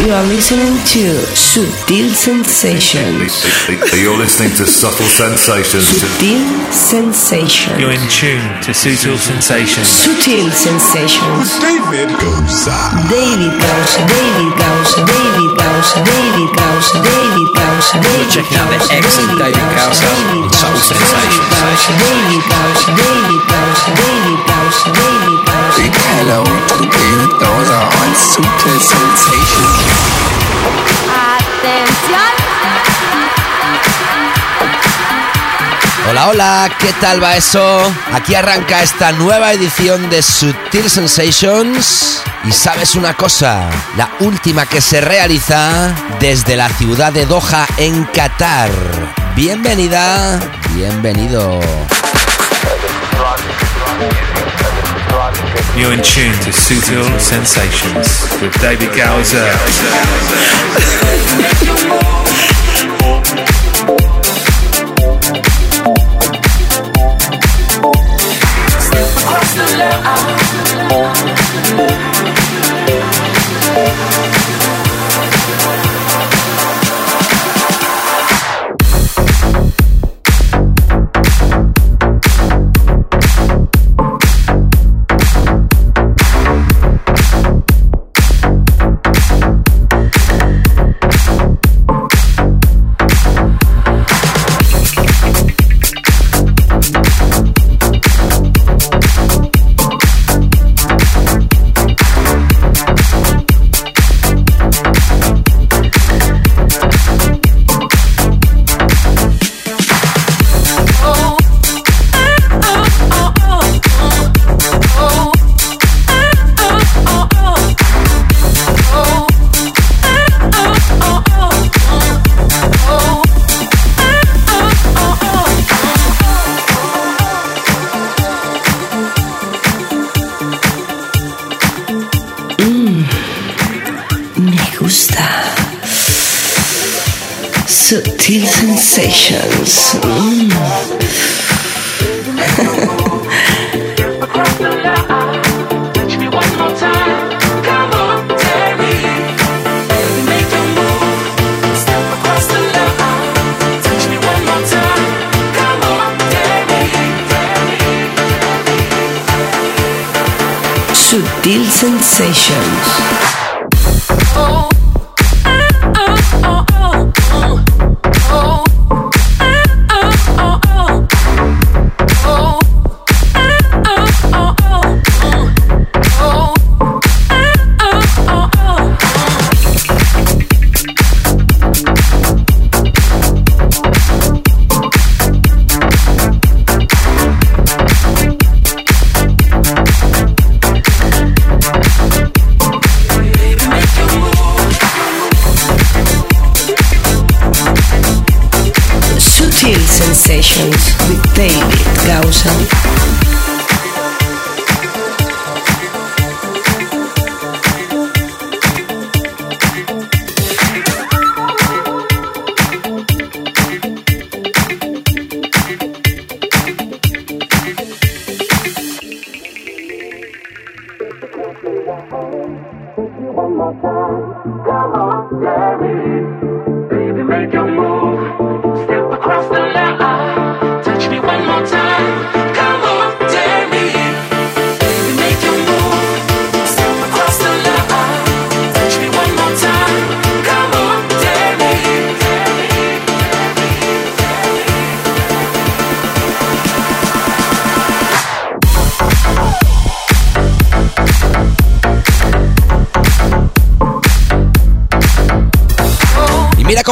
You are listening to Subtle Sensations. You're listening to Subtle Sensations. Subtle Sensations. You're in tune to Sutil Sensations. Subtle Sensations. David Goza. David Gausa, David Gausa, David Gausa, David Gausa, David Gausa, David checking out the excellent David Gausa on Subtle Sensations. David Gausa, David Gausa, David Gausa, David Gausa. Big hello to David Goza on Super Sensations. Atención. Hola, hola, ¿qué tal va eso? Aquí arranca esta nueva edición de Sutil Sensations. Y sabes una cosa, la última que se realiza desde la ciudad de Doha en Qatar. Bienvenida, bienvenido. You're in tune to Sutil Sensations with David Gowser. Me Sensations. Mm. Subtle Sensations.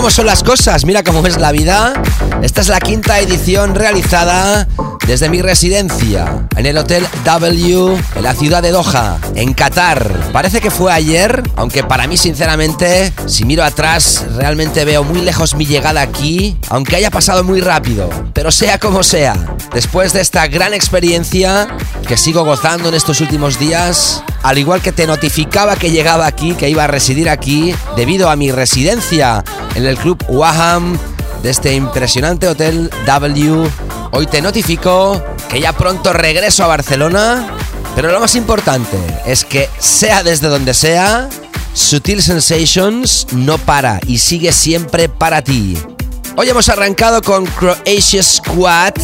Cómo son las cosas, mira cómo es la vida. Esta es la quinta edición realizada desde mi residencia, en el Hotel W, en la ciudad de Doha, en Qatar. Parece que fue ayer, aunque para mí sinceramente, si miro atrás, realmente veo muy lejos mi llegada aquí, aunque haya pasado muy rápido. Pero sea como sea, después de esta gran experiencia que sigo gozando en estos últimos días, al igual que te notificaba que llegaba aquí, que iba a residir aquí, debido a mi residencia en el Club Waham de este impresionante Hotel W, hoy te notifico que ya pronto regreso a Barcelona, pero lo más importante es que sea desde donde sea, Sutil Sensations no para y sigue siempre para ti. Hoy hemos arrancado con Croatia Squad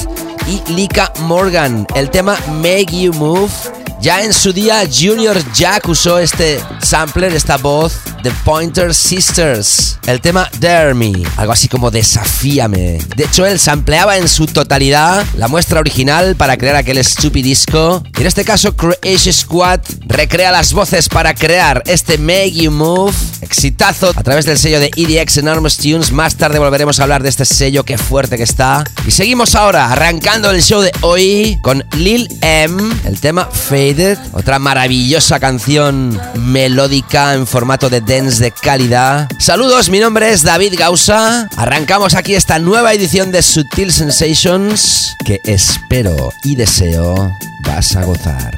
y Lika Morgan, el tema Make You Move. Ya en su día Junior Jack usó este sampler, esta voz The Pointer Sisters. El tema Dare Me, algo así como Desafíame. De hecho, él sampleaba en su totalidad la muestra original para crear aquel stupid disco. Y en este caso, Creation Squad recrea las voces para crear este Make You Move. Exitazo a través del sello de EDX Enormous Tunes. Más tarde volveremos a hablar de este sello, qué fuerte que está. Y seguimos ahora arrancando el show de hoy con Lil M, el tema Faded, otra maravillosa canción melódica en formato de de calidad. Saludos, mi nombre es David Gausa. Arrancamos aquí esta nueva edición de Sutil Sensations que espero y deseo vas a gozar.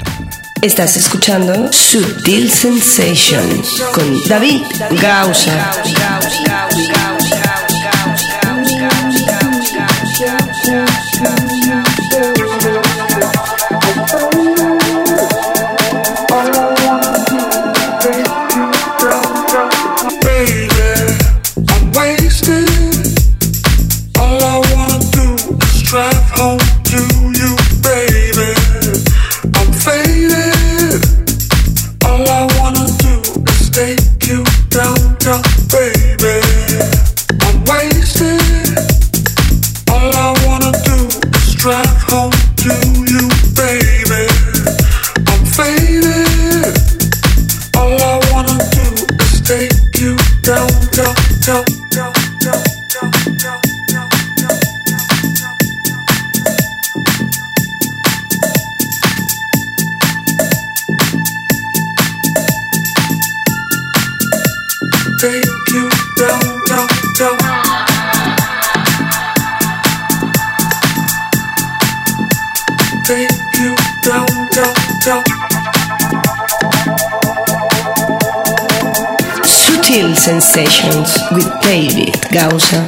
Estás escuchando Sutil Sensations con David Gausa. Sensations with David Gausa.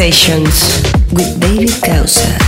Sessions with David Causa.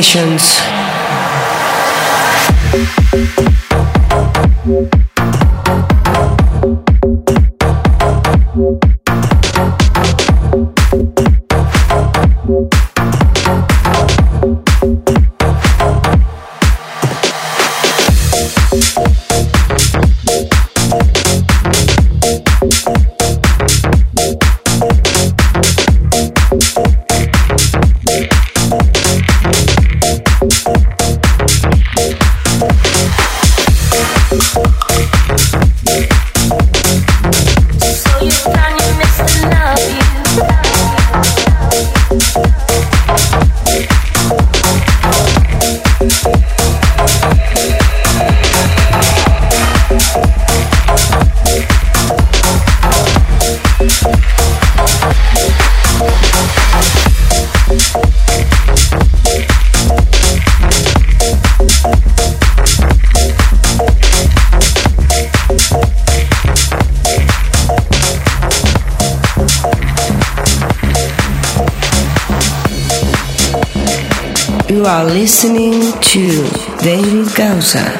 patience listening to David Gausser.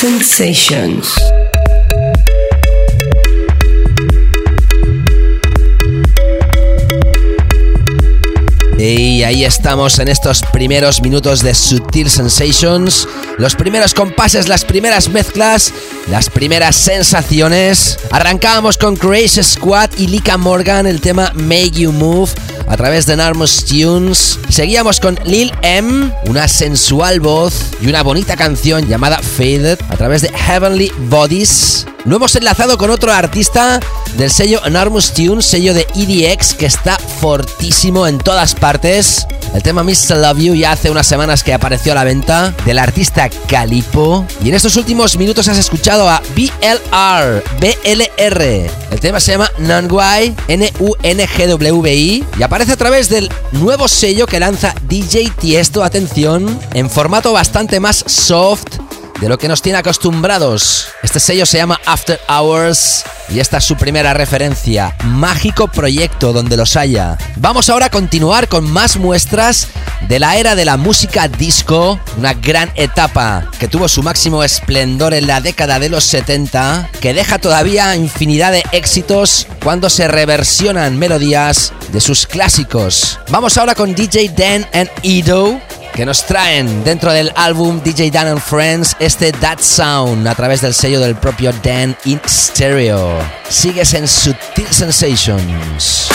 Sensations. Y ahí estamos en estos primeros minutos de Sutil Sensations, los primeros compases, las primeras mezclas, las primeras sensaciones. Arrancábamos con Crazy Squad y Lika Morgan el tema Make You Move a través de Narmos Tunes. Seguíamos con Lil M, una sensual voz y una bonita canción llamada Faded a través de Heavenly Bodies. Lo hemos enlazado con otro artista del sello Enormous Tunes, sello de EDX, que está fortísimo en todas partes. El tema Mr. Love You ya hace unas semanas que apareció a la venta del artista Calipo. Y en estos últimos minutos has escuchado a BLR, BLR. El tema se llama Nungwai, N-U-N-G-W-I. Y aparece a través del nuevo sello que lanza DJ Tiesto, atención, en formato bastante más soft de lo que nos tiene acostumbrados. Este sello se llama After Hours y esta es su primera referencia. Mágico proyecto donde los haya. Vamos ahora a continuar con más muestras de la era de la música disco, una gran etapa que tuvo su máximo esplendor en la década de los 70, que deja todavía infinidad de éxitos cuando se reversionan melodías de sus clásicos. Vamos ahora con DJ Dan and Edo que nos traen dentro del álbum DJ Dan and Friends este That Sound a través del sello del propio Dan in Stereo. Sigues en Sutil Sensations.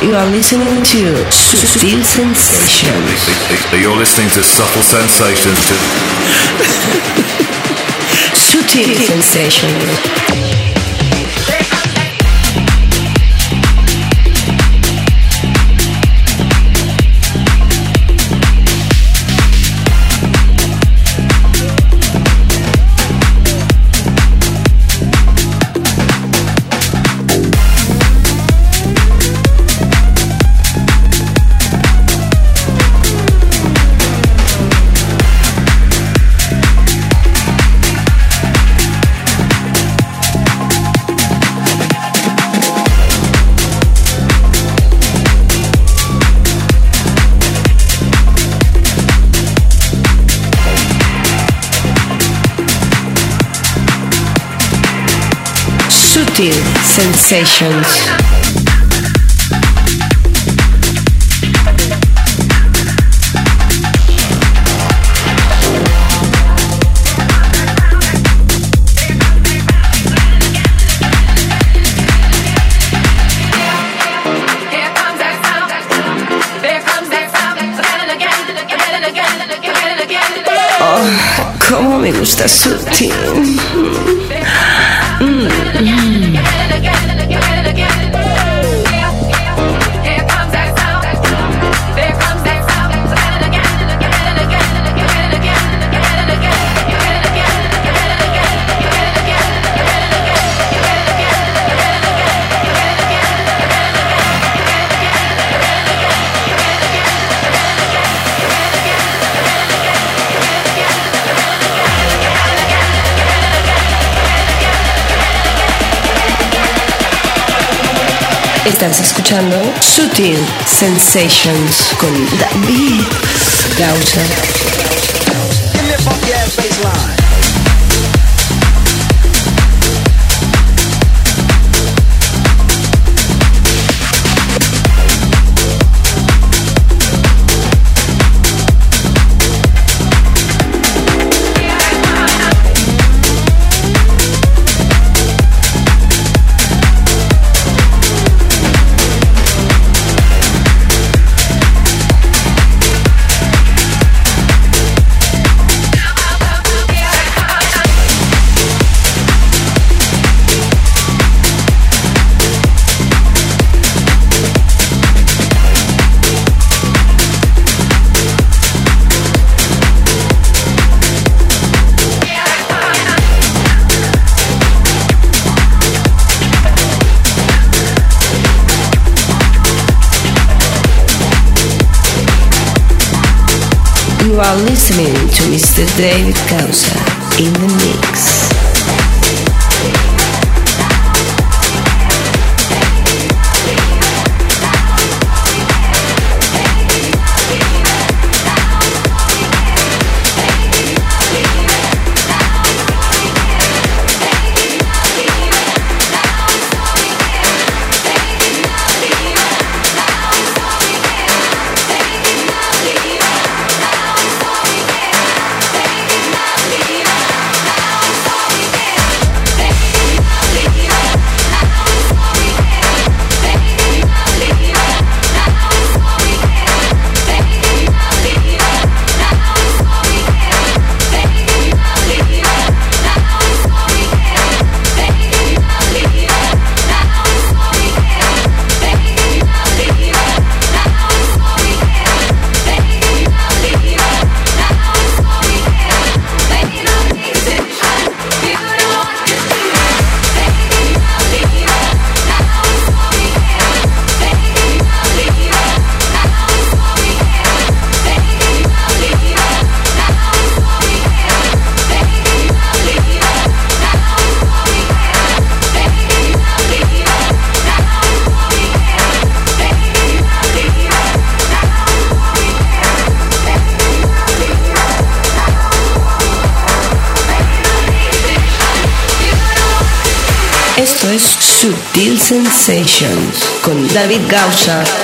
You are listening to Sutil Sensations. You're listening to Subtle Sensations. Sutil Sensations. Sutil Sensations. Oh, cómo me gusta sutil. Estás escuchando Sutil Sensations con David Gausa. Are listening to Mr. David Causa in the mix. David Gausa.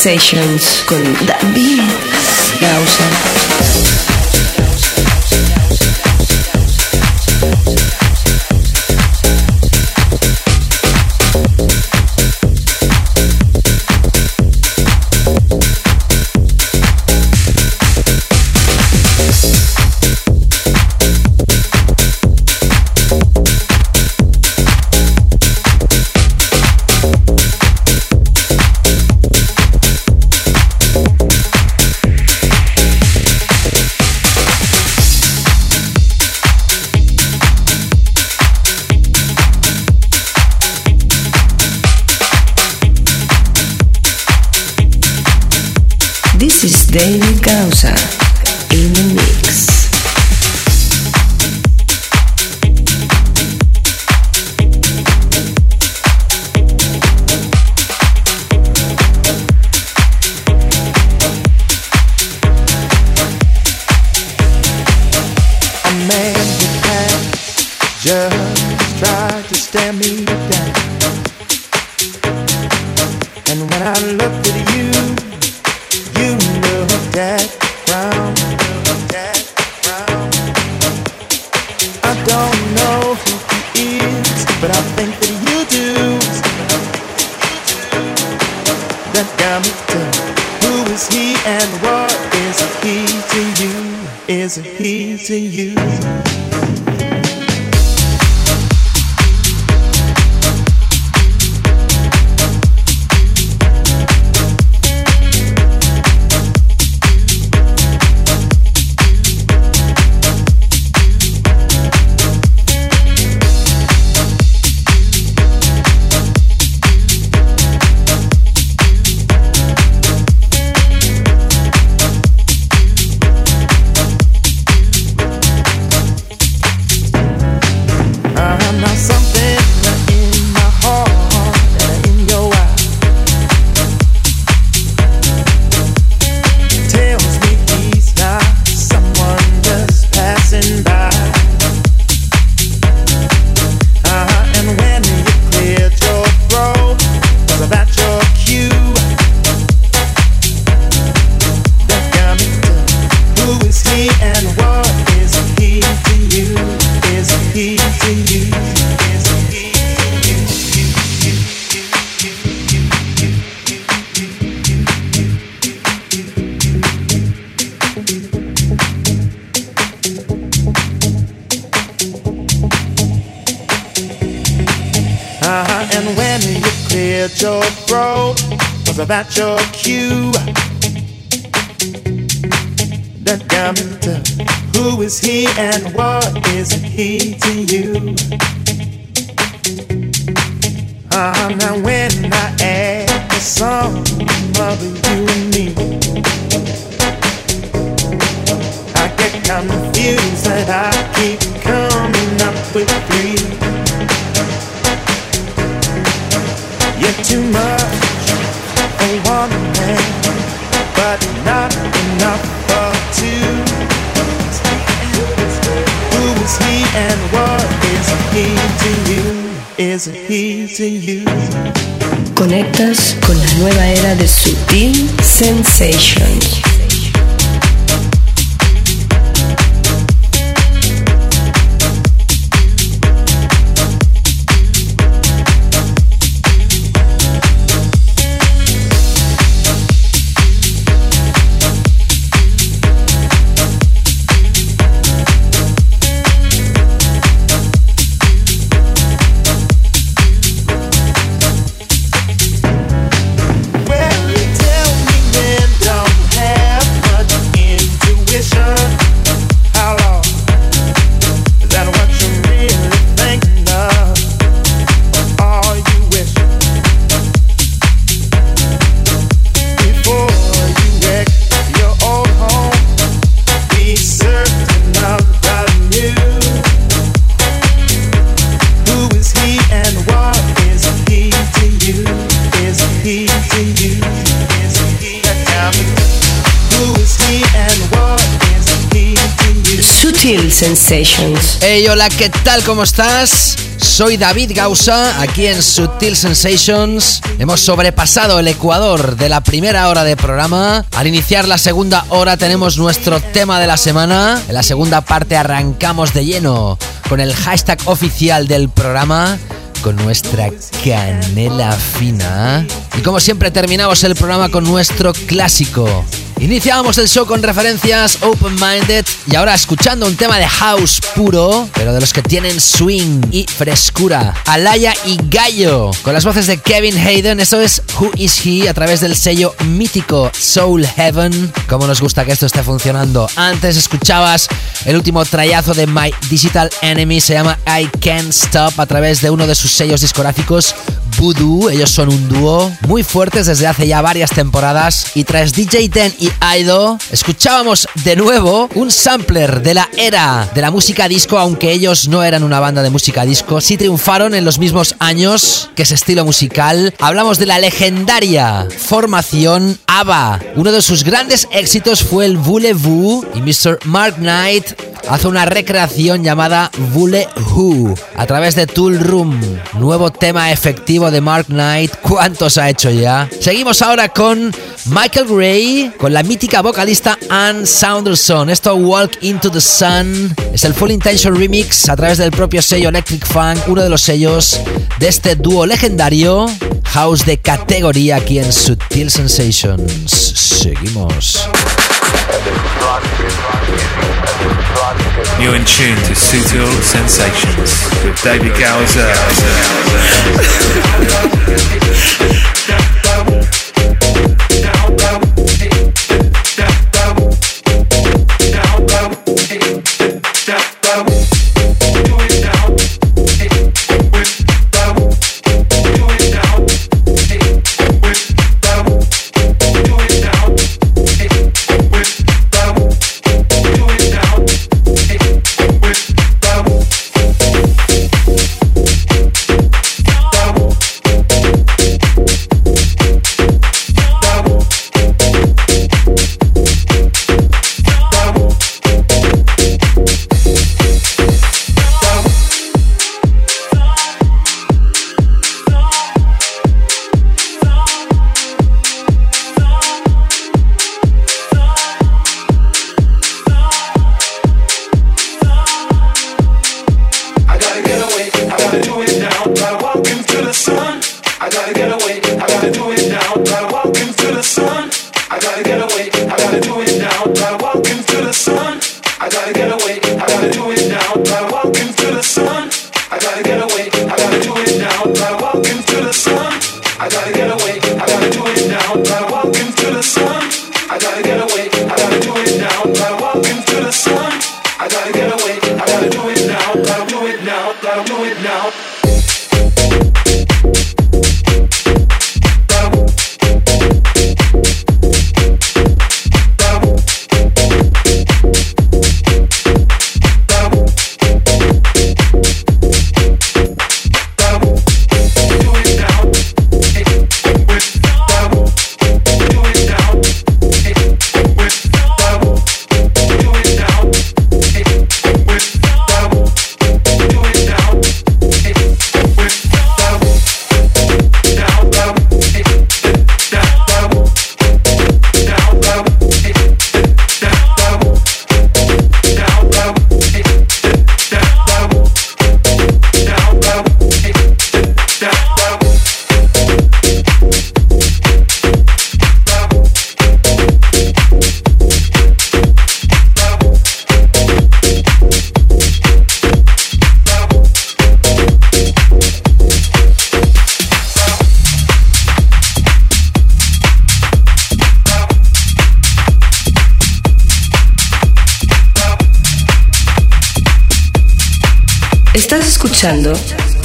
Sensations con David de Sutil Sensations. Sensations. Hey, hola, ¿qué tal? ¿Cómo estás? Soy David Gausa, aquí en Sutil Sensations. Hemos sobrepasado el ecuador de la primera hora de programa. Al iniciar la segunda hora tenemos nuestro tema de la semana. En la segunda parte arrancamos de lleno con el hashtag oficial del programa con nuestra canela fina. Y como siempre terminamos el programa con nuestro clásico. Iniciábamos el show con referencias Open Minded y ahora escuchando un tema de house puro, pero de los que tienen swing y frescura. Alaya y Gallo, con las voces de Kevin Hayden, eso es Who Is He a través del sello mítico Soul Heaven. Como nos gusta que esto esté funcionando. Antes escuchabas el último trayazo de My Digital Enemy, se llama I Can't Stop a través de uno de sus sellos discográficos Voodoo. Ellos son un dúo muy fuertes desde hace ya varias temporadas y tras DJ Ten y Aido, escuchábamos de nuevo un sampler de la era de la música disco, aunque ellos no eran una banda de música disco, sí triunfaron en los mismos años que ese estilo musical. Hablamos de la legendaria formación ABBA. Uno de sus grandes éxitos fue el Voulez-Vous y Mr. Mark Knight hace una recreación llamada Voulez-Who a través de Tool Room, nuevo tema efectivo de Mark Knight. ¿Cuántos ha hecho ya? Seguimos ahora con Michael Gray, con la mítica vocalista Ann Saunderson. Esto Walk Into the Sun es el Full Intention Remix a través del propio sello Electric Funk, uno de los sellos de este dúo legendario, house de categoría aquí en Sutil Sensations. Seguimos. You're in tune to Sutil Sensations with David Gowser.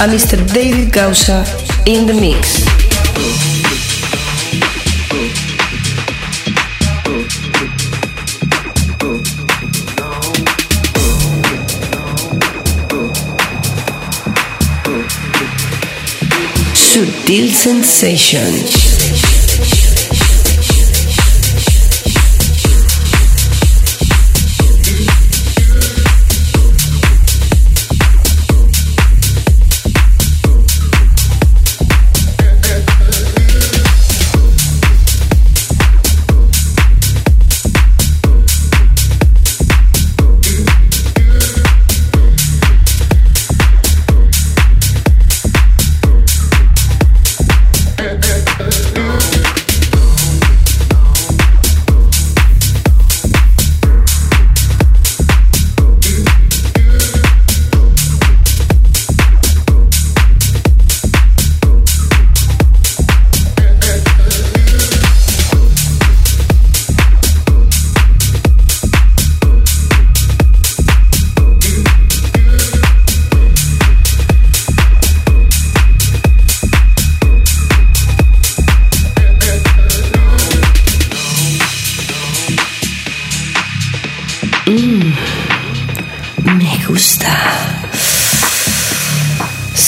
a Mr. David Gausa in the mix. Sutil Sensations.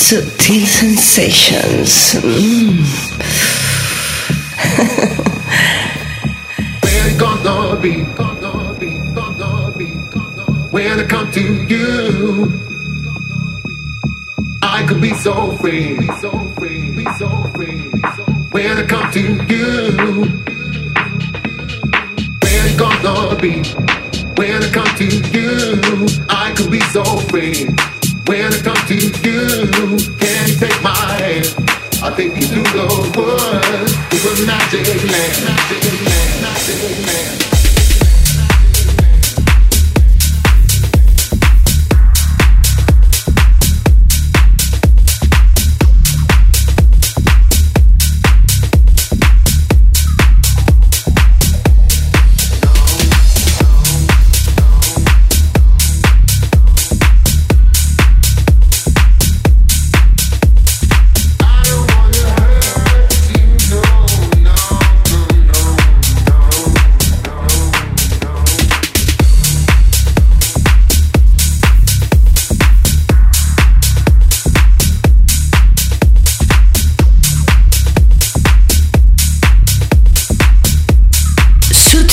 subtle sensations. Mm. We're gonna be, gonna be, gonna be, when I come to you, I could be so free, be so free, be so free. When I come to you, we're gonna be, when I come to you, I could be so free. When it comes to you, can you take my hand? I think you do the woods, through the magic land, magic land, magic land.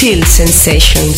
Chill sensations.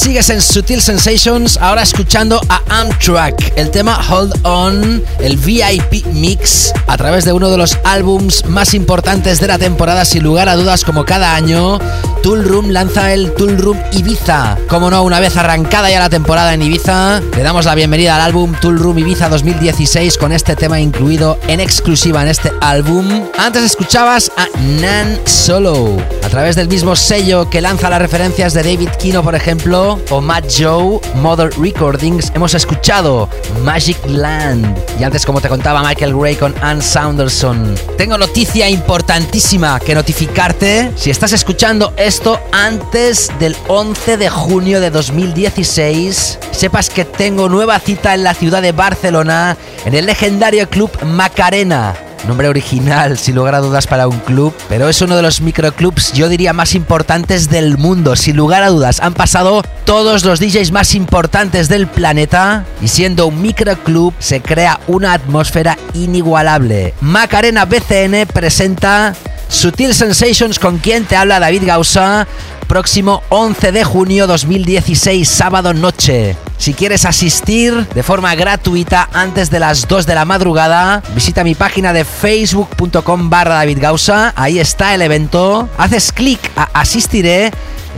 Sigues en Sutil Sensations, ahora escuchando a Amtrak, el tema Hold On, el VIP Mix, a través de uno de los álbums más importantes de la temporada, sin lugar a dudas, como cada año. Tool Room lanza el Tool Room Ibiza. Como no, una vez arrancada ya la temporada en Ibiza, le damos la bienvenida al álbum Tool Room Ibiza 2016 con este tema incluido en exclusiva en este álbum. Antes escuchabas a Nan Solo, a través del mismo sello que lanza las referencias de David Kino, por ejemplo, o Matt Joe, Mother Recordings, hemos escuchado Magic Land. Y antes, como te contaba Michael Gray con Ann Saunderson. Tengo noticia importantísima que notificarte. Si estás escuchando esto antes del 11 de junio de 2016, sepas que tengo nueva cita en la ciudad de Barcelona, en el legendario club Macarena. Nombre original, sin lugar a dudas, para un club, pero es uno de los microclubs, yo diría, más importantes del mundo. Sin lugar a dudas, han pasado todos los DJs más importantes del planeta y siendo un microclub se crea una atmósfera inigualable. Macarena BCN presenta Sutil Sensations con quien te habla David Gausa próximo 11 de junio 2016, sábado noche. Si quieres asistir de forma gratuita antes de las 2 de la madrugada, visita mi página de facebook.com barra David Gausa, ahí está el evento, haces clic a asistiré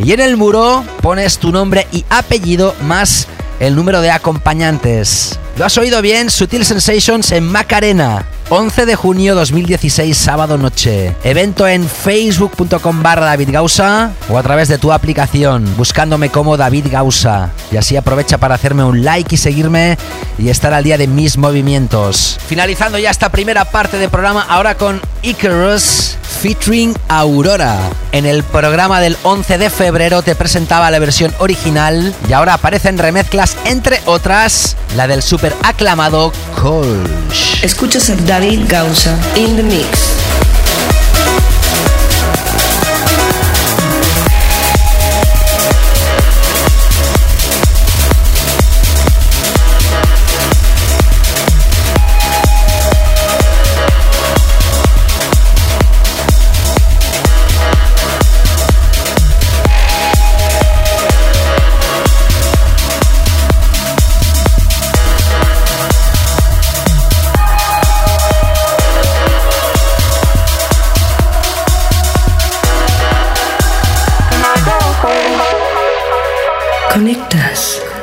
y en el muro pones tu nombre y apellido más el número de acompañantes. Lo has oído bien, Sutil Sensations en Macarena. 11 de junio 2016, sábado noche. Evento en facebook.com barra David Gausa o a través de tu aplicación, buscándome como David Gausa. Y así aprovecha para hacerme un like y seguirme y estar al día de mis movimientos. Finalizando ya esta primera parte del programa, ahora con Icarus featuring Aurora. En el programa del 11 de febrero te presentaba la versión original y ahora aparecen remezclas, entre otras, la del super aclamado Colch. Escuchas a David Gausa in the mix.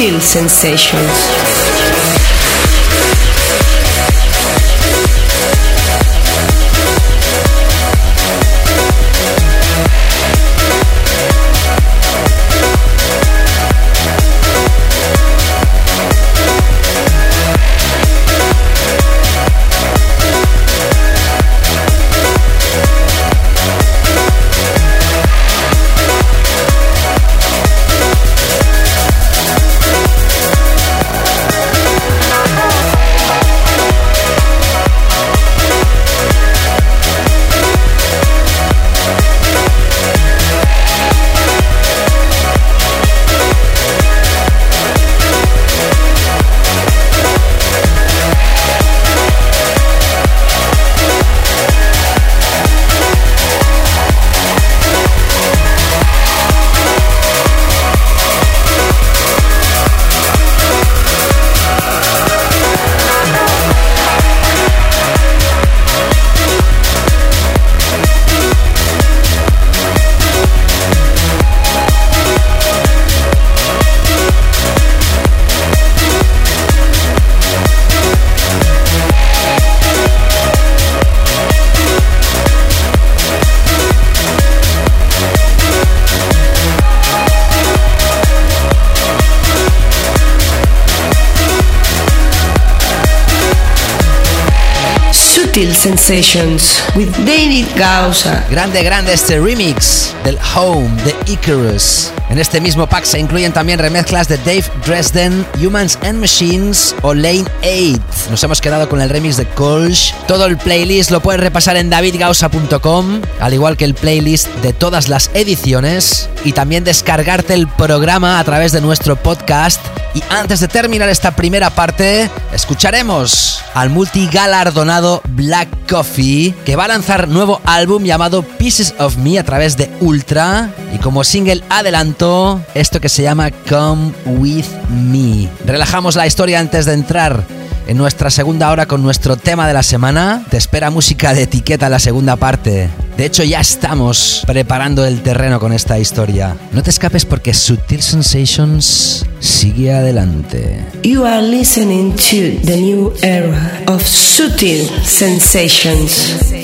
Sutil Sensations. Sensations with David Gausa. Grande, grande este remix del Home de Icarus. En este mismo pack se incluyen también remezclas de Dave Dresden, Humans and Machines o Lane 8. Nos hemos quedado con el remix de Kolsch. Todo el playlist lo puedes repasar en davidgausa.com, al igual que el playlist de todas las ediciones y también descargarte el programa a través de nuestro podcast. Y antes de terminar esta primera parte, escucharemos al multigalardonado Black Coffee, que va a lanzar nuevo álbum llamado Pieces of Me a través de Ultra y como single adelanto esto que se llama Come With Me. Relajamos la historia antes de entrar en nuestra segunda hora con nuestro tema de la semana. Te espera música de etiqueta en la segunda parte. De hecho, ya estamos preparando el terreno con esta historia. No te escapes porque Sutil Sensations sigue adelante. You are listening to the new era of Sutil Sensations.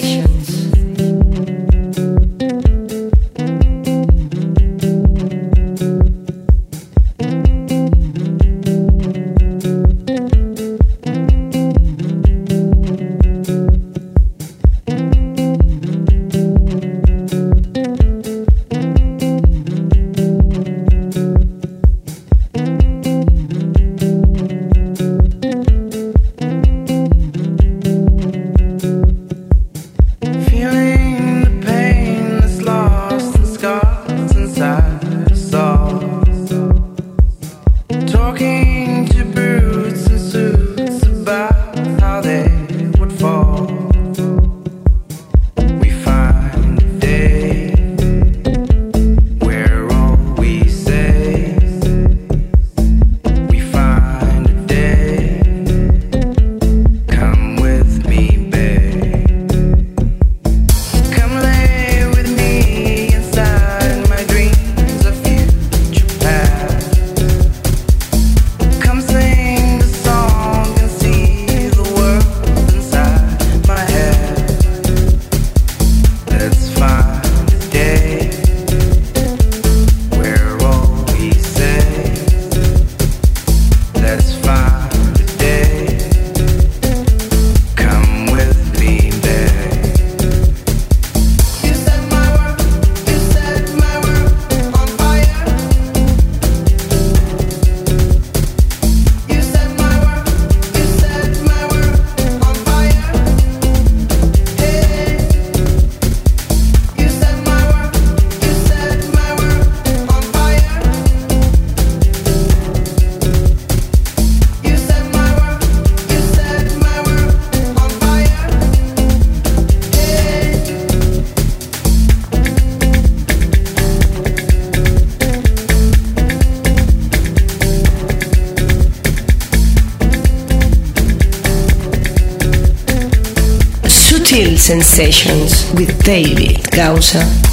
Sensations with David Gausa.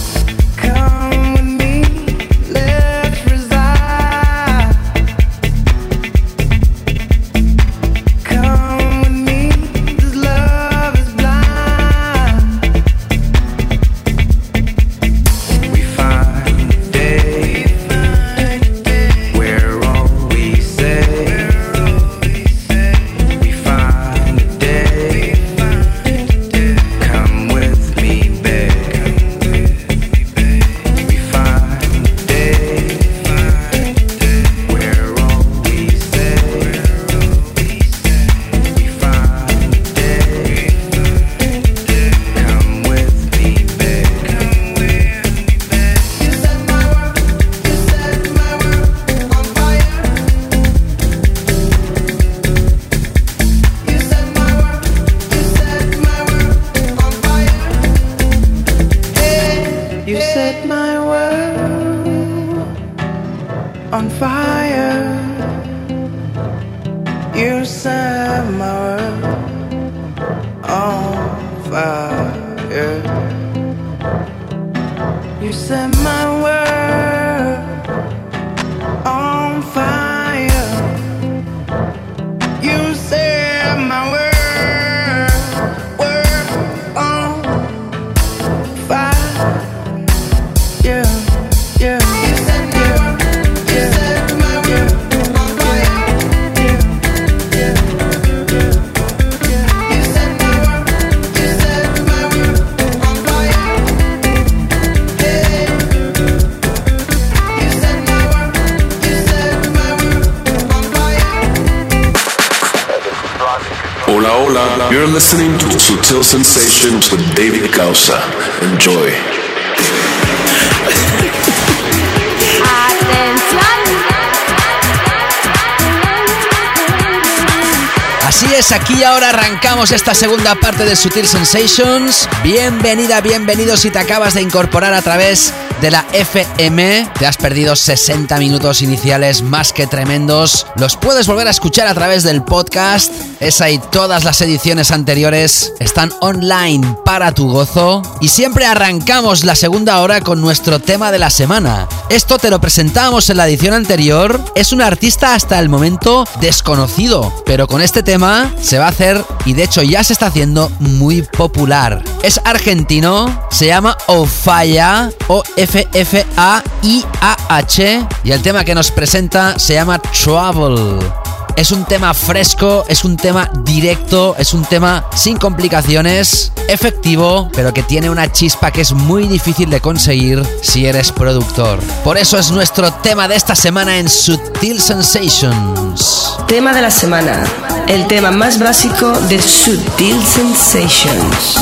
Hola, hola. You're listening to Sutil Sensations with David Causa. Enjoy. Así es, aquí ahora arrancamos esta segunda parte de Sutil Sensations. Bienvenida, bienvenido si te acabas de incorporar a través de la FM. Te has perdido 60 minutos iniciales más que tremendos. Los puedes volver a escuchar a través del podcast. Esa y todas las ediciones anteriores están online para tu gozo. Y siempre arrancamos la segunda hora con nuestro tema de la semana. Esto te lo presentábamos en la edición anterior. Es un artista hasta el momento desconocido, pero con este tema se va a hacer y de hecho ya se está haciendo muy popular. Es argentino, se llama Ofaya o F F A I A H y el tema que nos presenta se llama Trouble. Es un tema fresco, es un tema directo, es un tema sin complicaciones, efectivo, pero que tiene una chispa que es muy difícil de conseguir si eres productor. Por eso es nuestro tema de esta semana en Sutil Sensations. Tema de la semana. El tema más básico de Sutil Sensations.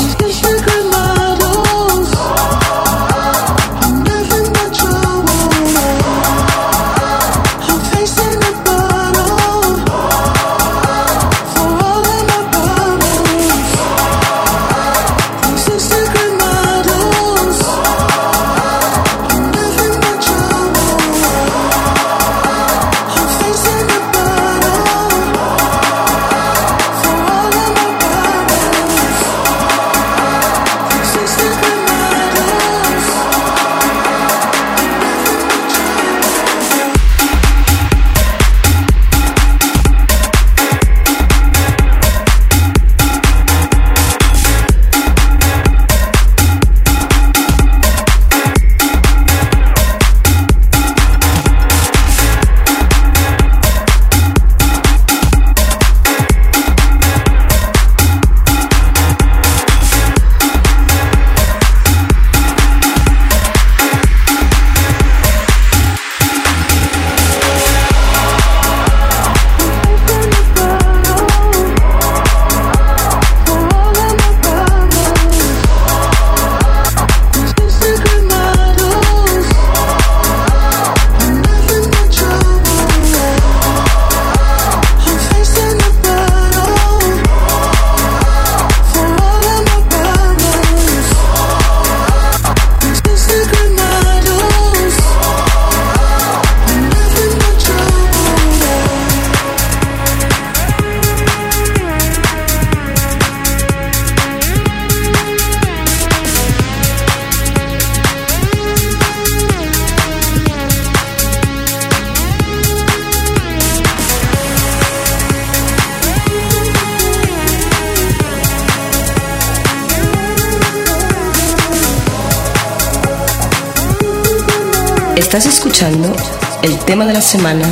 Estás escuchando el tema de la semana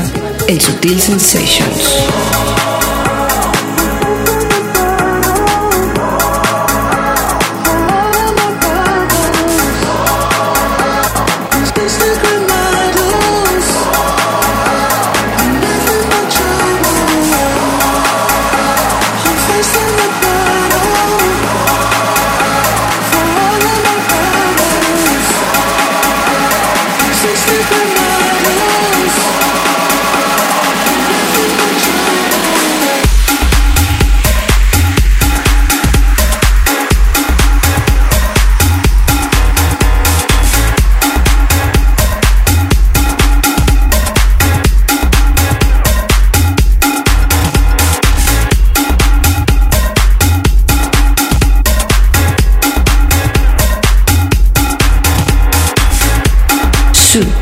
en Sutil Sensations.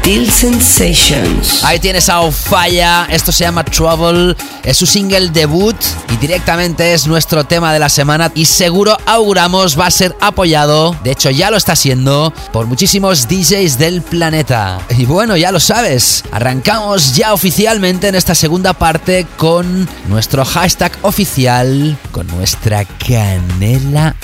Sensations. Ahí tienes a Ofaya, esto se llama Trouble, es su single debut y directamente es nuestro tema de la semana y seguro auguramos va a ser apoyado, de hecho ya lo está siendo, por muchísimos DJs del planeta. Y bueno, ya lo sabes, arrancamos ya oficialmente en esta segunda parte con nuestro hashtag oficial, con nuestra canela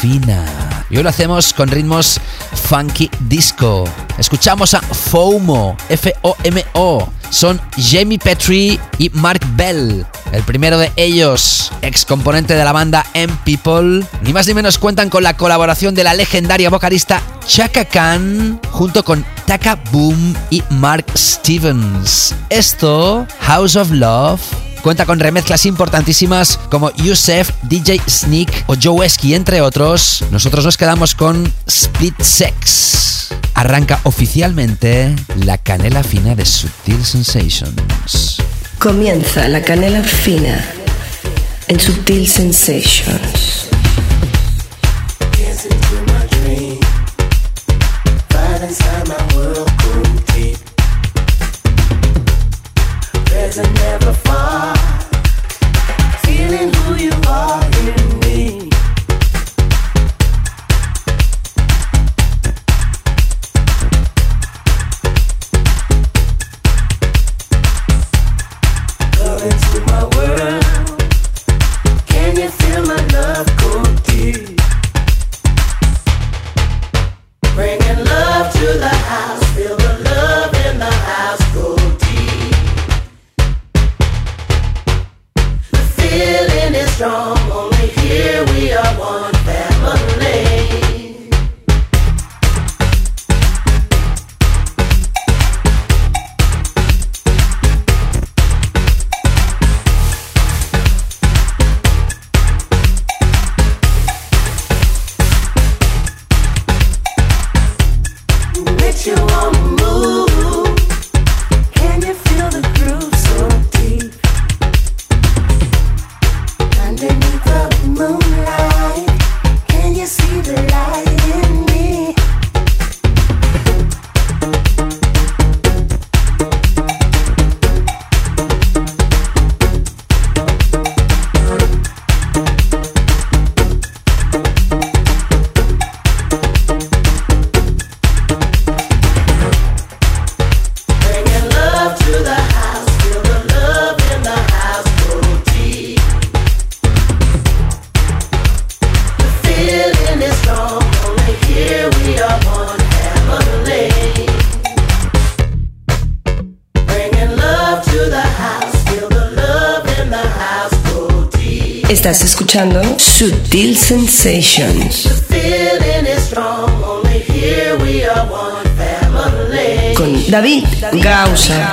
fina. Y hoy lo hacemos con ritmos funky disco. Escuchamos a FOMO, F-O-M-O. Son Jamie Petrie y Mark Bell. El primero de ellos, ex componente de la banda M People, ni más ni menos cuentan con la colaboración de la legendaria vocalista Chaka Khan junto con Taka Boom y Mark Stevens. Esto, House of Love, Cuenta con remezclas importantísimas como Youssef, DJ Sneak o Joe Esky, entre otros. Nosotros nos quedamos con Split Sex. Arranca oficialmente la canela fina de Subtil Sensations. Comienza la canela fina en Subtil Sensations. Con David Gausa.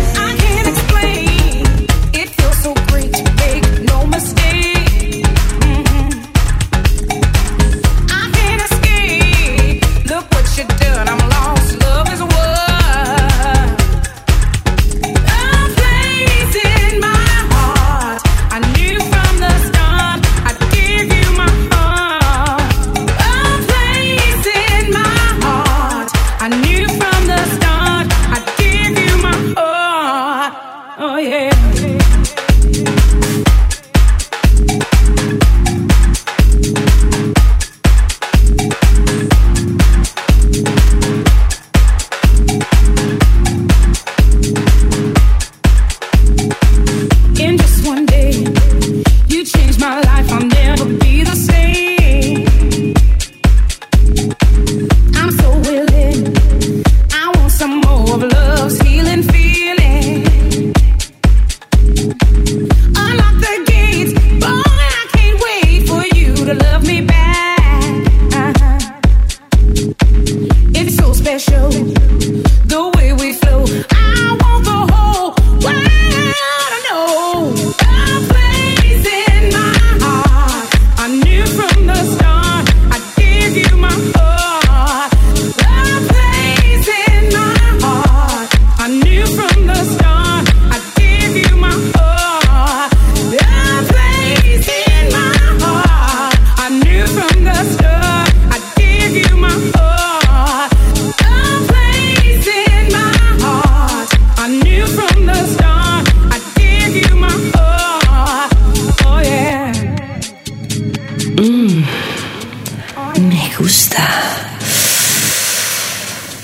gusta.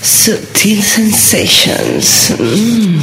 Sutil sensations. Mm.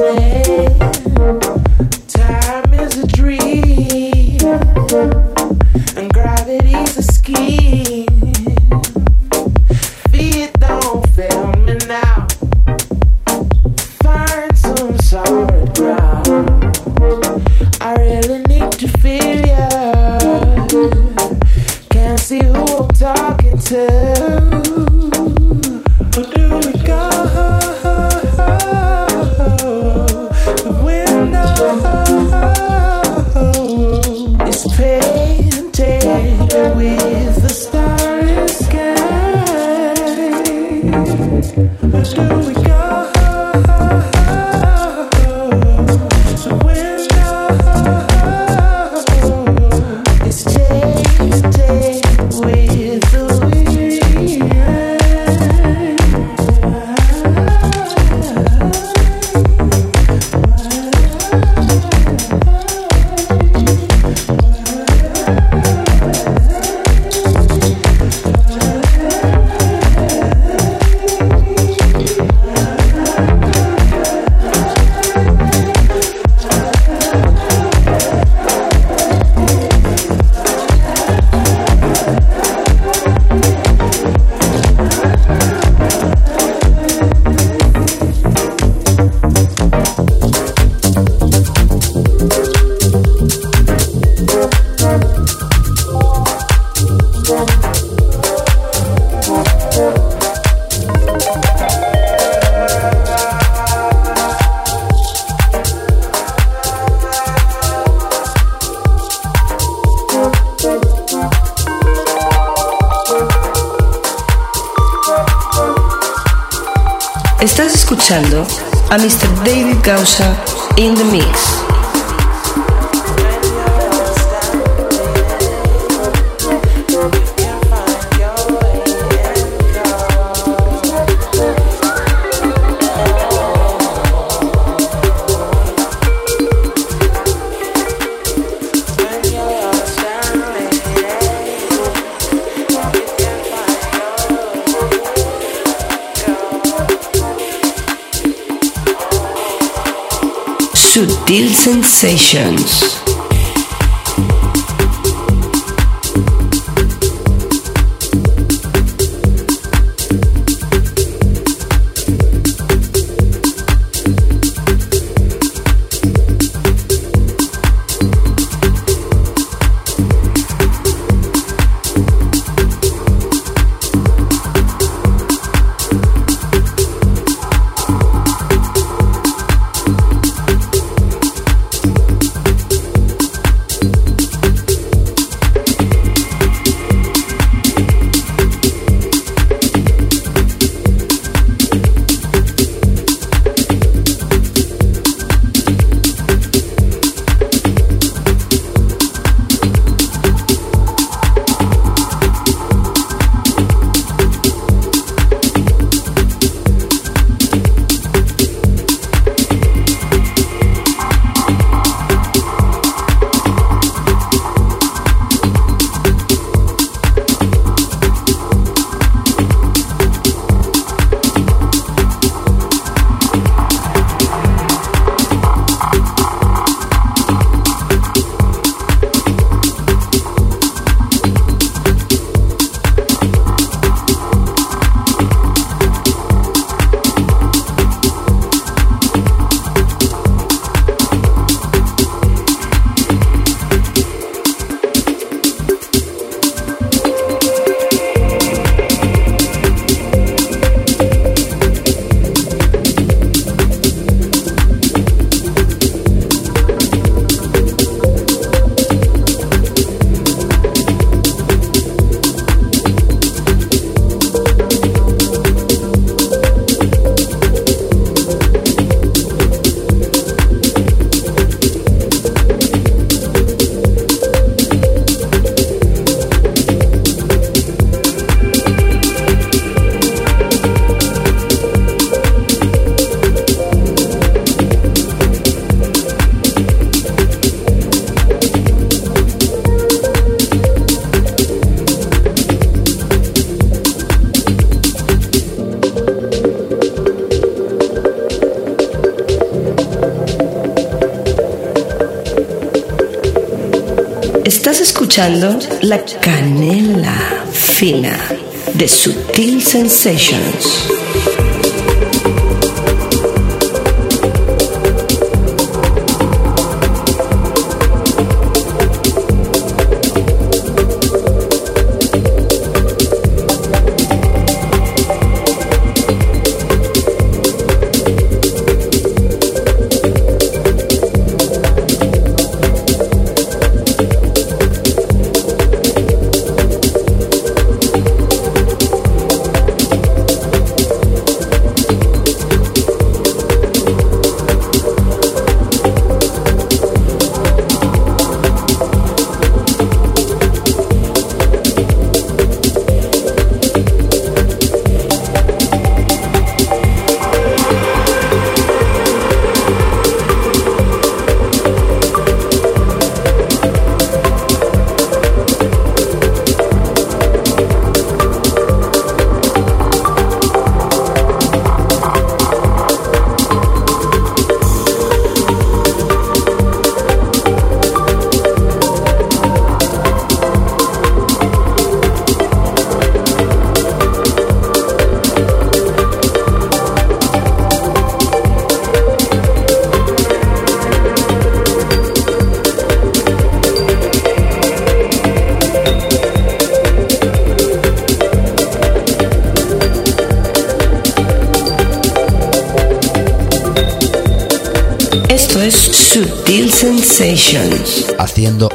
away. David la canela fina de Sutil Sensations.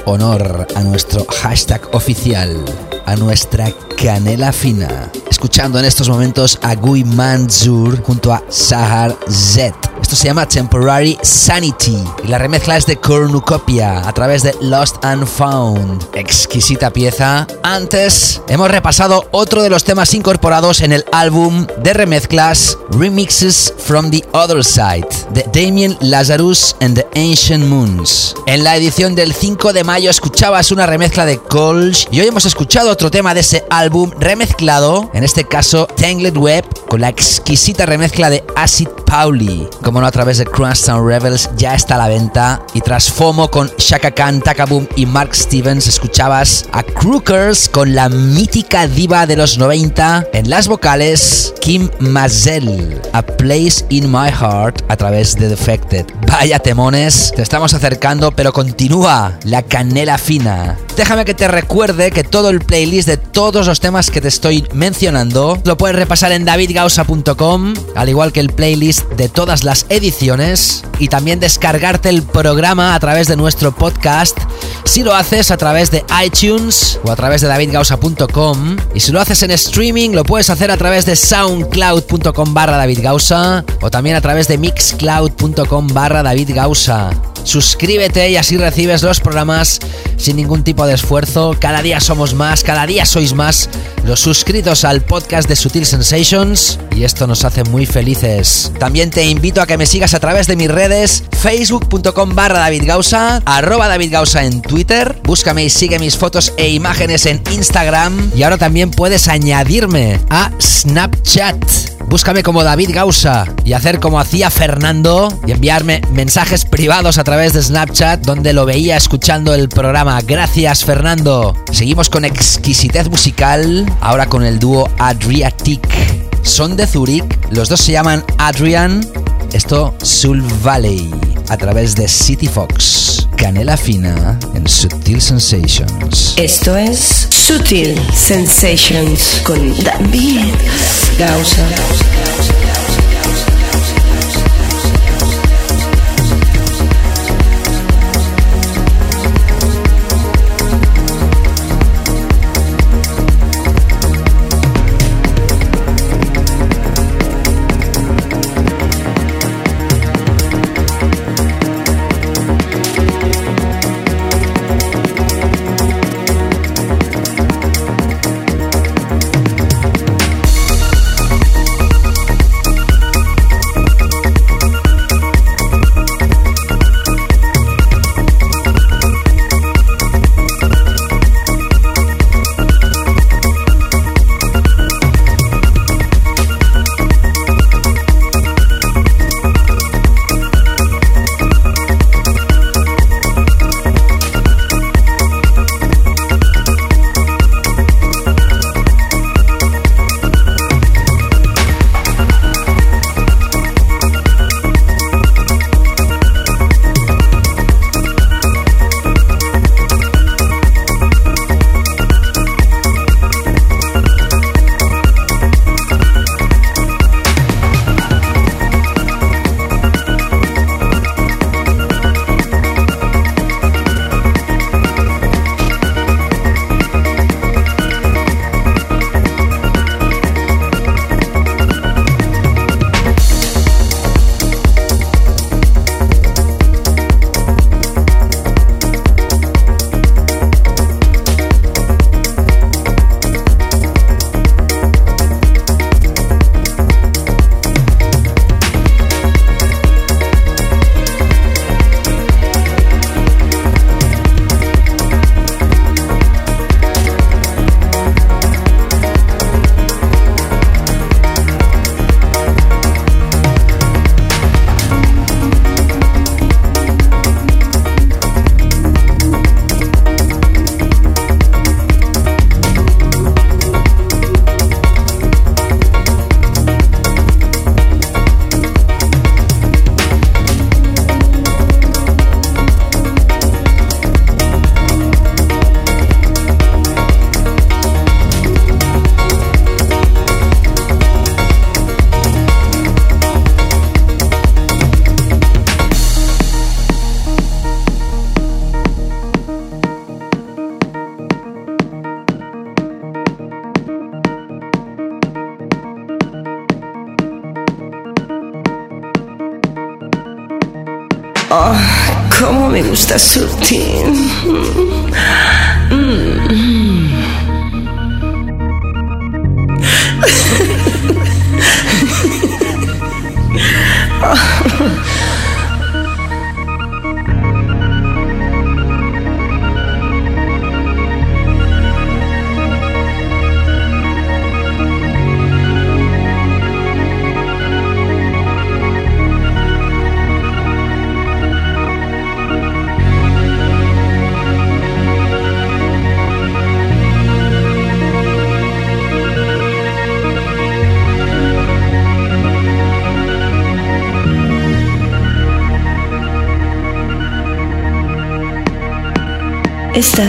Honor a nuestro hashtag oficial. a nuestra canela fina. Escuchando en estos momentos a Gui Manzur junto a Sahar Z. Se llama Temporary Sanity y la remezcla es de Cornucopia a través de Lost and Found. Exquisita pieza. Antes hemos repasado otro de los temas incorporados en el álbum de remezclas Remixes from the Other Side de Damien Lazarus and the Ancient Moons. En la edición del 5 de mayo escuchabas una remezcla de Colch y hoy hemos escuchado otro tema de ese álbum remezclado, en este caso Tangled Web, con la exquisita remezcla de Acid Pauli. Como no, a través de Crunchtown Rebels ya está a la venta. Y tras FOMO con Shaka Khan, Takaboom y Mark Stevens, escuchabas a Crookers con la mítica diva de los 90 en las vocales, Kim Mazel, A Place in My Heart a través de Defected. Vaya temones, te estamos acercando, pero continúa la canela fina. Déjame que te recuerde que todo el playlist de todos los temas que te estoy mencionando lo puedes repasar en davidgausa.com, al igual que el playlist de todas las ediciones y también descargarte el programa a través de nuestro podcast si lo haces a través de iTunes o a través de davidgausa.com y si lo haces en streaming lo puedes hacer a través de soundcloud.com barra davidgausa o también a través de mixcloud.com barra davidgausa. Suscríbete y así recibes los programas sin ningún tipo de esfuerzo. Cada día somos más, cada día sois más los suscritos al podcast de Sutil Sensations y esto nos hace muy felices. También te invito a que me sigas a través de mis redes facebook.com barra davidgausa, arroba davidgausa en Twitter, búscame y sigue mis fotos e imágenes en Instagram y ahora también puedes añadirme a Snapchat. Búscame como David Gausa y hacer como hacía Fernando y enviarme mensajes privados a través de Snapchat donde lo veía escuchando el programa. Gracias Fernando. Seguimos con exquisitez musical, ahora con el dúo Adriatic. Son de Zurich, los dos se llaman Adrian, esto Sul Valley, a través de City Fox. Canela fina en Sutil Sensations. Esto es Sutil Sensations con David Gausa.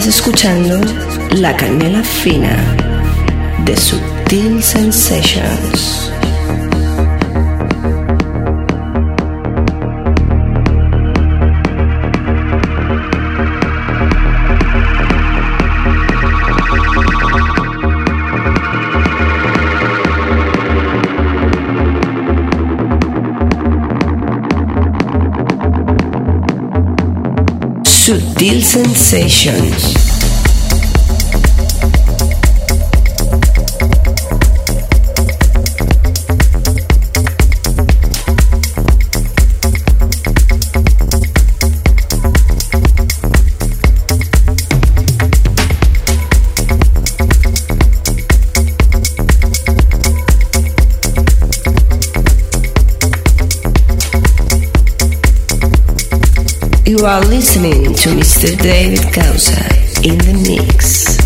Escuchando La Canela Fina de Sutil Sensations. Sutil Sensations. You are listening to Mr. David Causa in the mix.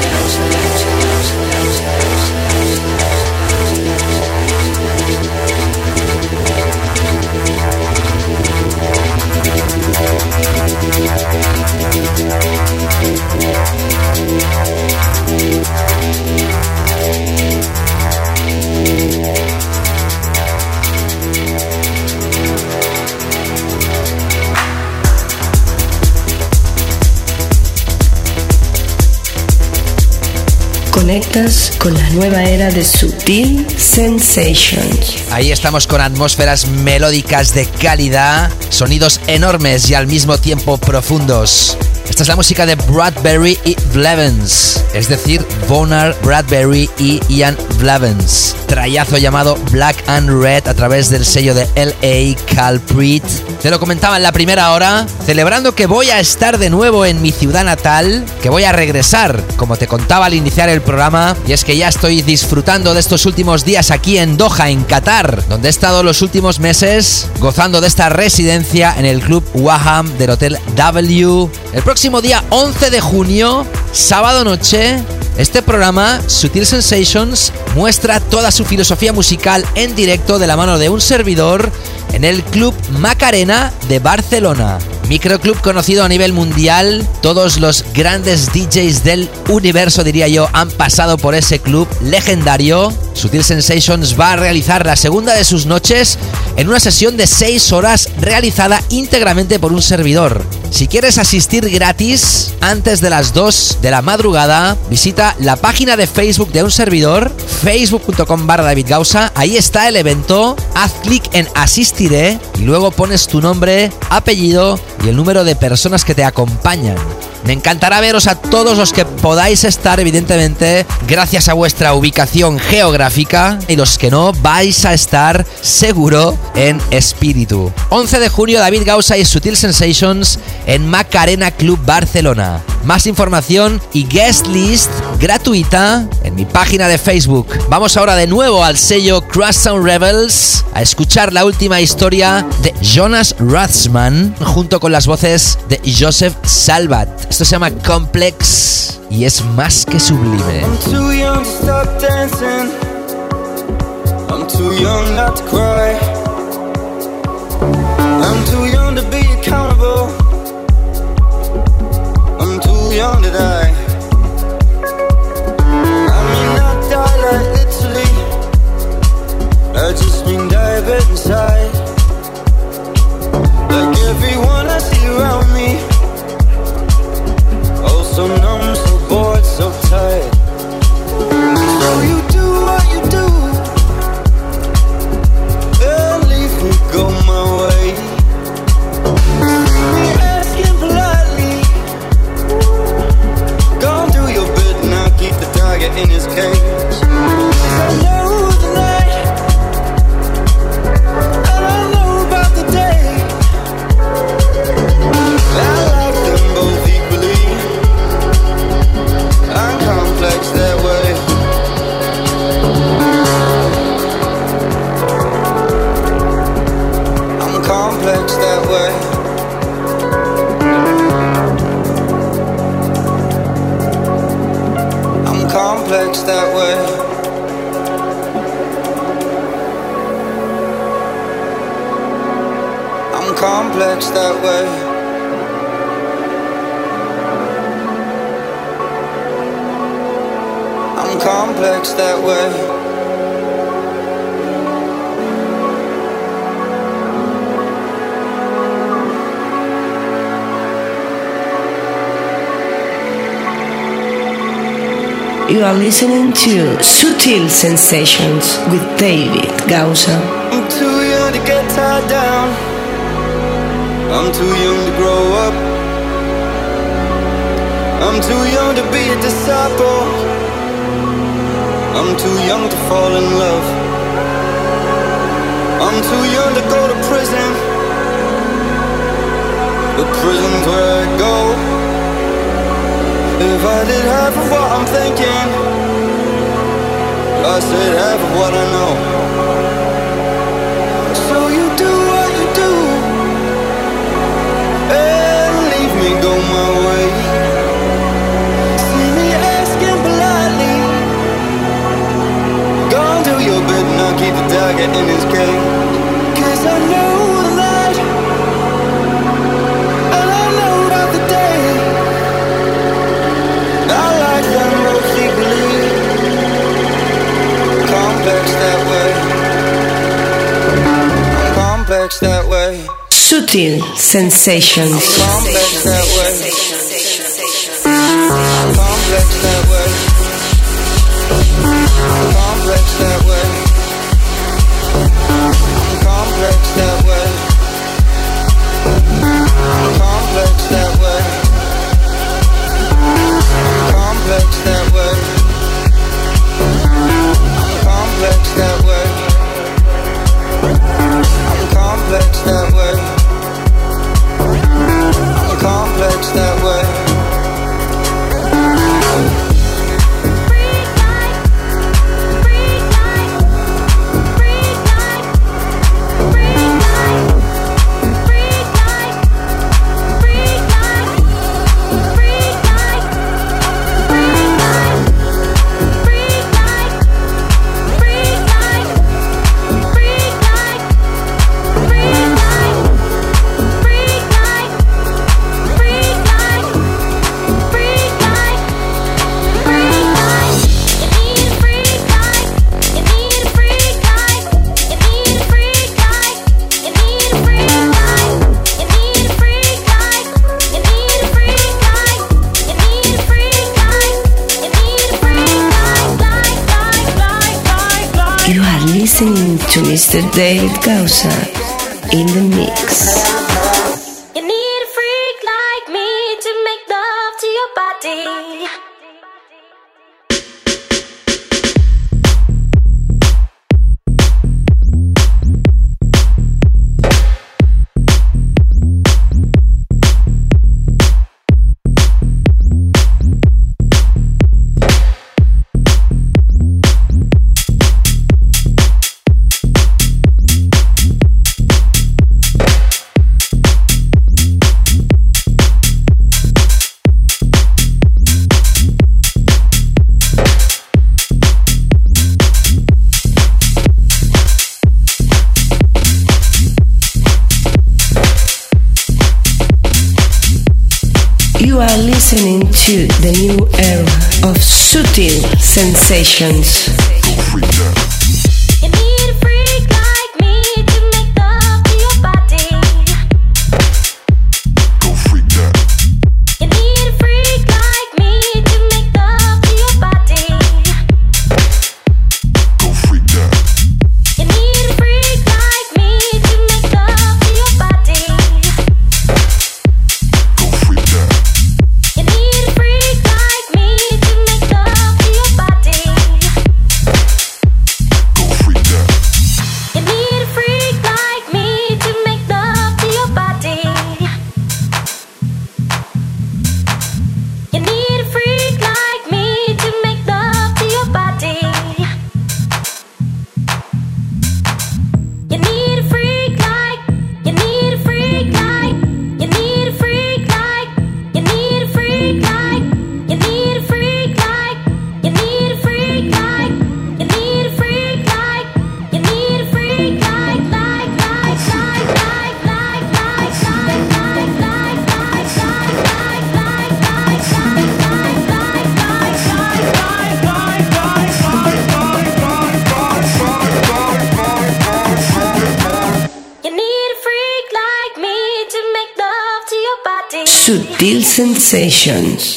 Conectas con la nueva era de Sutil Sensations. Ahí estamos con atmósferas melódicas de calidad, sonidos enormes y al mismo tiempo profundos. Esta es la música de Bradbury y Blevins, es decir, Bonar Bradbury y Ian Blevins. Trayazo llamado Black and Red a través del sello de LA Calprit. Te lo comentaba en la primera hora, celebrando que voy a estar de nuevo en mi ciudad natal, que voy a regresar, como te contaba al iniciar el programa, y es que ya estoy disfrutando de estos últimos días aquí en Doha, en Qatar, donde he estado los últimos meses gozando de esta residencia en el club Waham del Hotel W. El próximo día 11 de junio, sábado noche, este programa, Sutil Sensations, muestra toda su filosofía musical en directo de la mano de un servidor en el Club Macarena de Barcelona. Microclub conocido a nivel mundial, todos los grandes DJs del universo, diría yo, han pasado por ese club legendario. Sutil Sensations va a realizar la segunda de sus noches en una sesión de 6 horas realizada íntegramente por un servidor. Si quieres asistir gratis antes de las 2 de la madrugada, visita la página de Facebook de un servidor, facebook.com barra David. Ahí está el evento. Haz clic en asistiré y luego pones tu nombre, apellido y el número de personas que te acompañan. Me encantará veros a todos los que podáis estar, evidentemente, gracias a vuestra ubicación geográfica. Y los que no, vais a estar seguro en espíritu. 11 de junio, David Gausa y Sutil Sensations en Macarena Club Barcelona. Más información y guest list gratuita en mi página de Facebook. Vamos ahora de nuevo al sello Crash Sound Rebels a escuchar la última historia de Jonas Rathsman junto con las voces de Joseph Salvat. Esto se llama Complex y es más que sublime. I'm too young to stop dancing. I'm too young not to cry. I'm too young to be accountable. I'm too young to die. I just mean inside. Like everyone I see around me. So numb, so bored, so tired. So you do what you do and leave me go my way. Asking politely, go do your bit now. Keep the tiger in his cage. You are listening to Sutil Sensations with David Gausa. I'm too young to get tied down. I'm too young to grow up. I'm too young to be a disciple. I'm too young to fall in love. I'm too young to go to prison. But prison's where I go. If I did half of what I'm thinking, I said half of what I know. So you do what you do, and leave me go my way. See me asking politely, Gone to your bed and I keep a dagger in his cage. Cause I know. Sutil sensations. sensations. listening to Mr. Dave Gausa in the mix. sensations.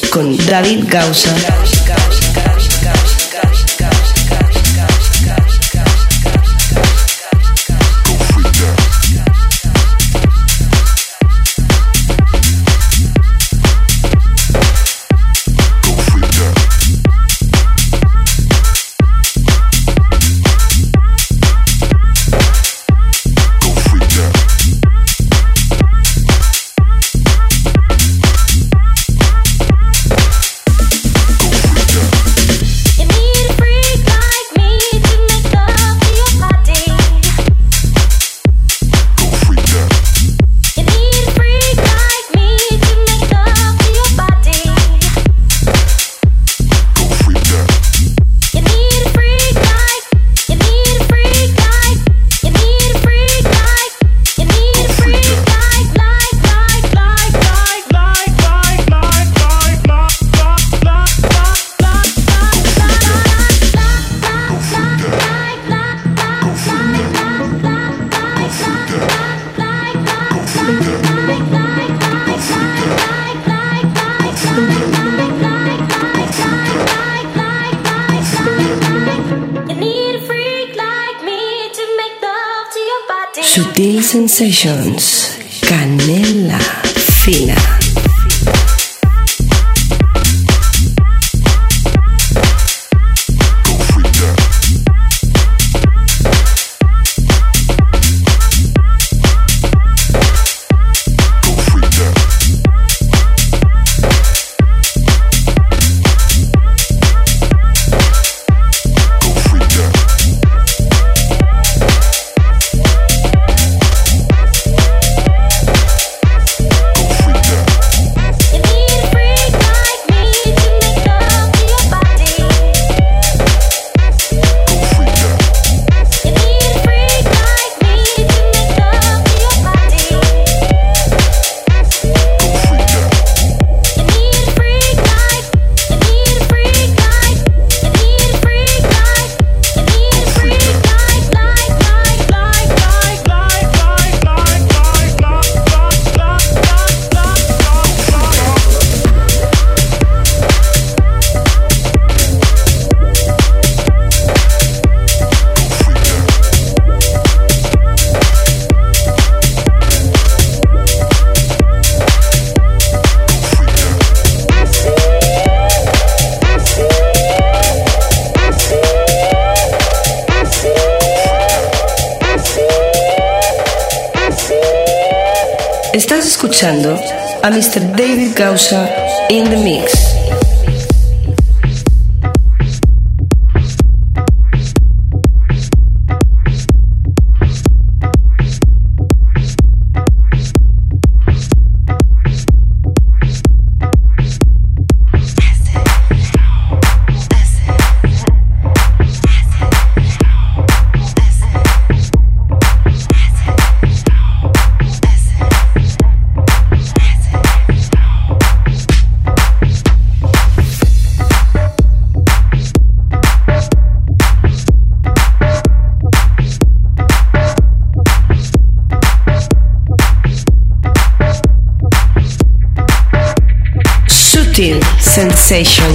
Con David Gausa. Sensations, Sensations.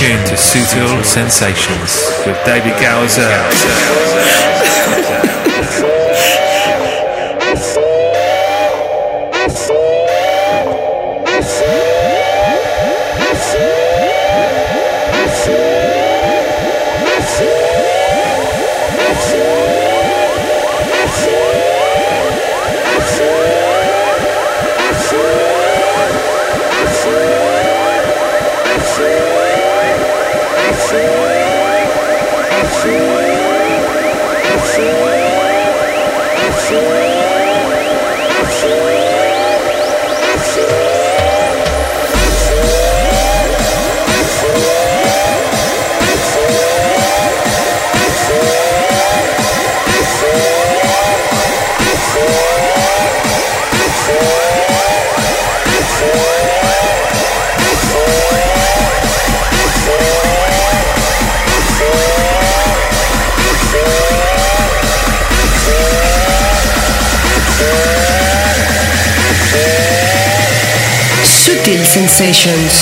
You're in tune to Sutil Sensations with David Gowser. Sensations.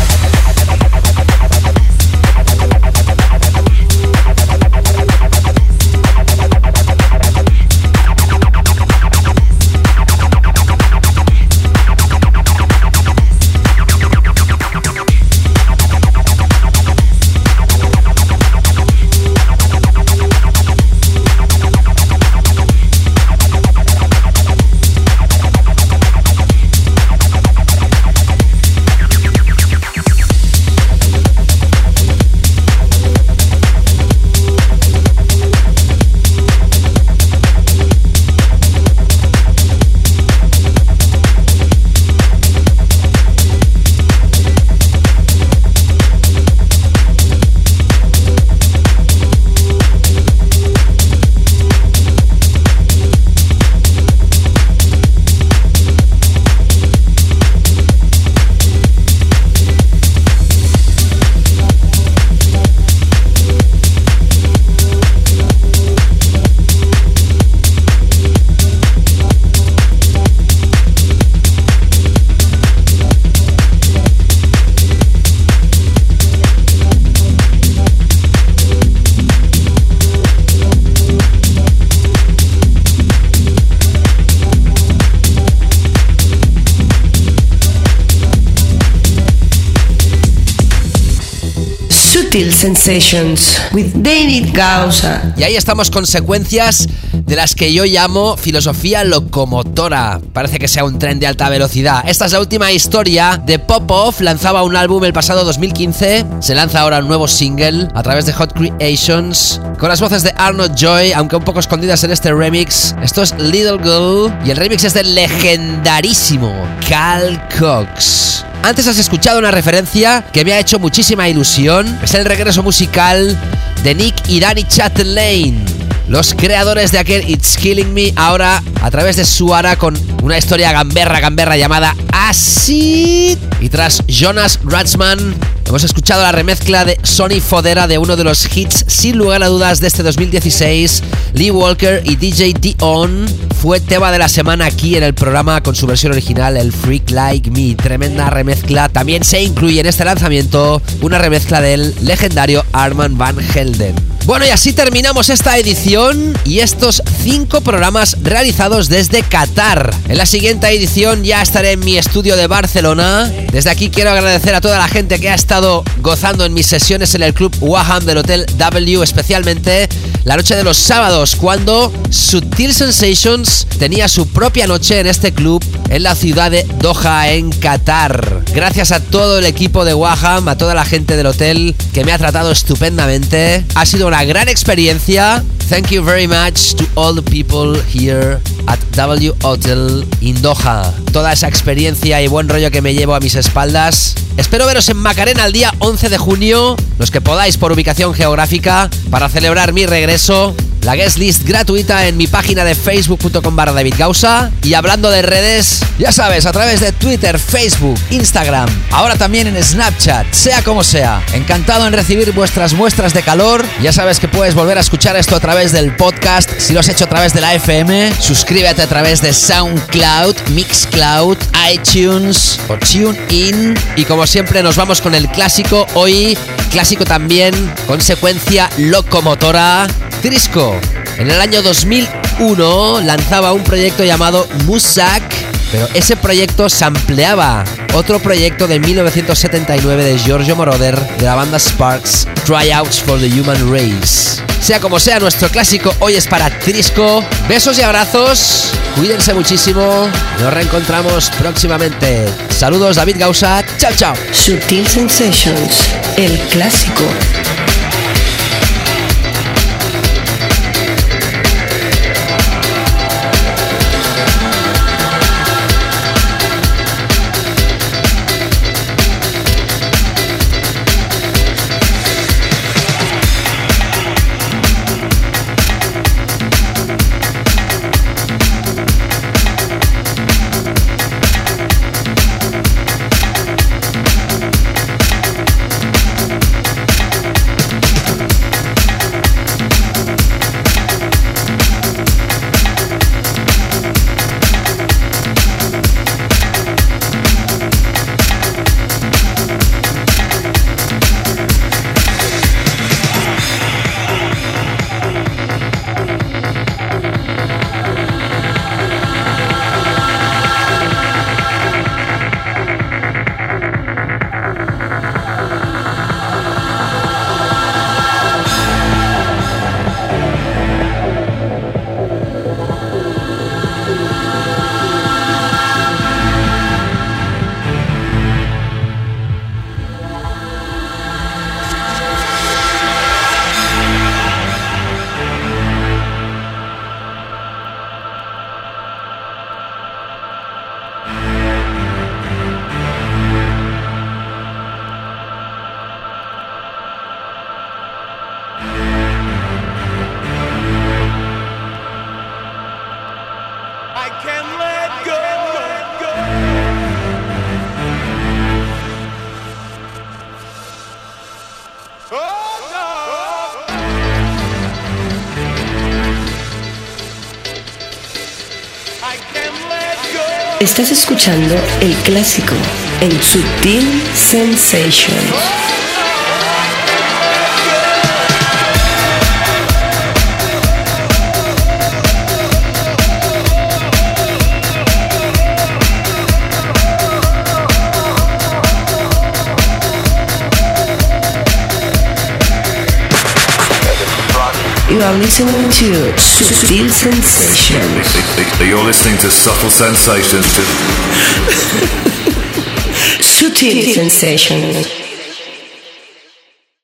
Sensations with David Gausa. Y ahí estamos con secuencias de las que yo llamo filosofía locomotora. Parece que sea un tren de alta velocidad. Esta es la última historia de Popov. Lanzaba un álbum el pasado 2015. Se lanza ahora un nuevo single a través de Hot Creations. Con las voces de Arnold Joy, aunque un poco escondidas en este remix. Esto es Little Girl. Y el remix es del legendarísimo Cal Cox. Antes has escuchado una referencia que me ha hecho muchísima ilusión. Es el regreso musical de Nick y Danny Chatelain. Los creadores de aquel It's Killing Me ahora a través de Suara con una historia gamberra, gamberra llamada Acid. Y tras Jonas Ratzman hemos escuchado la remezcla de Sony Fodera de uno de los hits sin lugar a dudas de este 2016, Lee Walker y DJ Dion. Fue tema de la semana aquí en el programa con su versión original, el Freak Like Me. Tremenda remezcla. También se incluye en este lanzamiento una remezcla del legendario Arman Van Helden. Bueno, y así terminamos esta edición y estos cinco programas realizados desde Qatar. En la siguiente edición ya estaré en mi estudio de Barcelona. Desde aquí quiero agradecer a toda la gente que ha estado gozando en mis sesiones en el club Waham del Hotel W, especialmente la noche de los sábados, cuando Sutil Sensations tenía su propia noche en este club en la ciudad de Doha, en Qatar. Gracias a todo el equipo de Waham, a toda la gente del hotel que me ha tratado estupendamente. Ha sido una gran experiencia. Thank you very much to all the people here at W Hotel in Doha. Toda esa experiencia y buen rollo que me llevo a mis espaldas. Espero veros en Macarena el día 11 de junio, los que podáis por ubicación geográfica, para celebrar mi regreso. La guest list gratuita en mi página de facebook.com barra David. Y hablando de redes, ya sabes, a través de Twitter, Facebook, Instagram, ahora también en Snapchat, sea como sea. Encantado en recibir vuestras muestras de calor. Ya sabes que puedes volver a escuchar esto a través del podcast si lo has hecho a través de la FM. Suscríbete a través de SoundCloud, Mixcloud, iTunes o TuneIn. Y como siempre nos vamos con el clásico. Hoy clásico también, consecuencia locomotora. Trisco. En el año 2001 lanzaba un proyecto llamado Musak, pero ese proyecto sampleaba otro proyecto de 1979 de Giorgio Moroder de la banda Sparks, Tryouts for the Human Race. Sea como sea, nuestro clásico hoy es para Trisco. Besos y abrazos, cuídense muchísimo, nos reencontramos próximamente. Saludos David Gausa, chao chao. Sutil Sensations, el clásico. El clásico en Sutil Sensations. You are listening to Subtle Sensations. You're listening to Subtle Sensations. Subtle Sensations.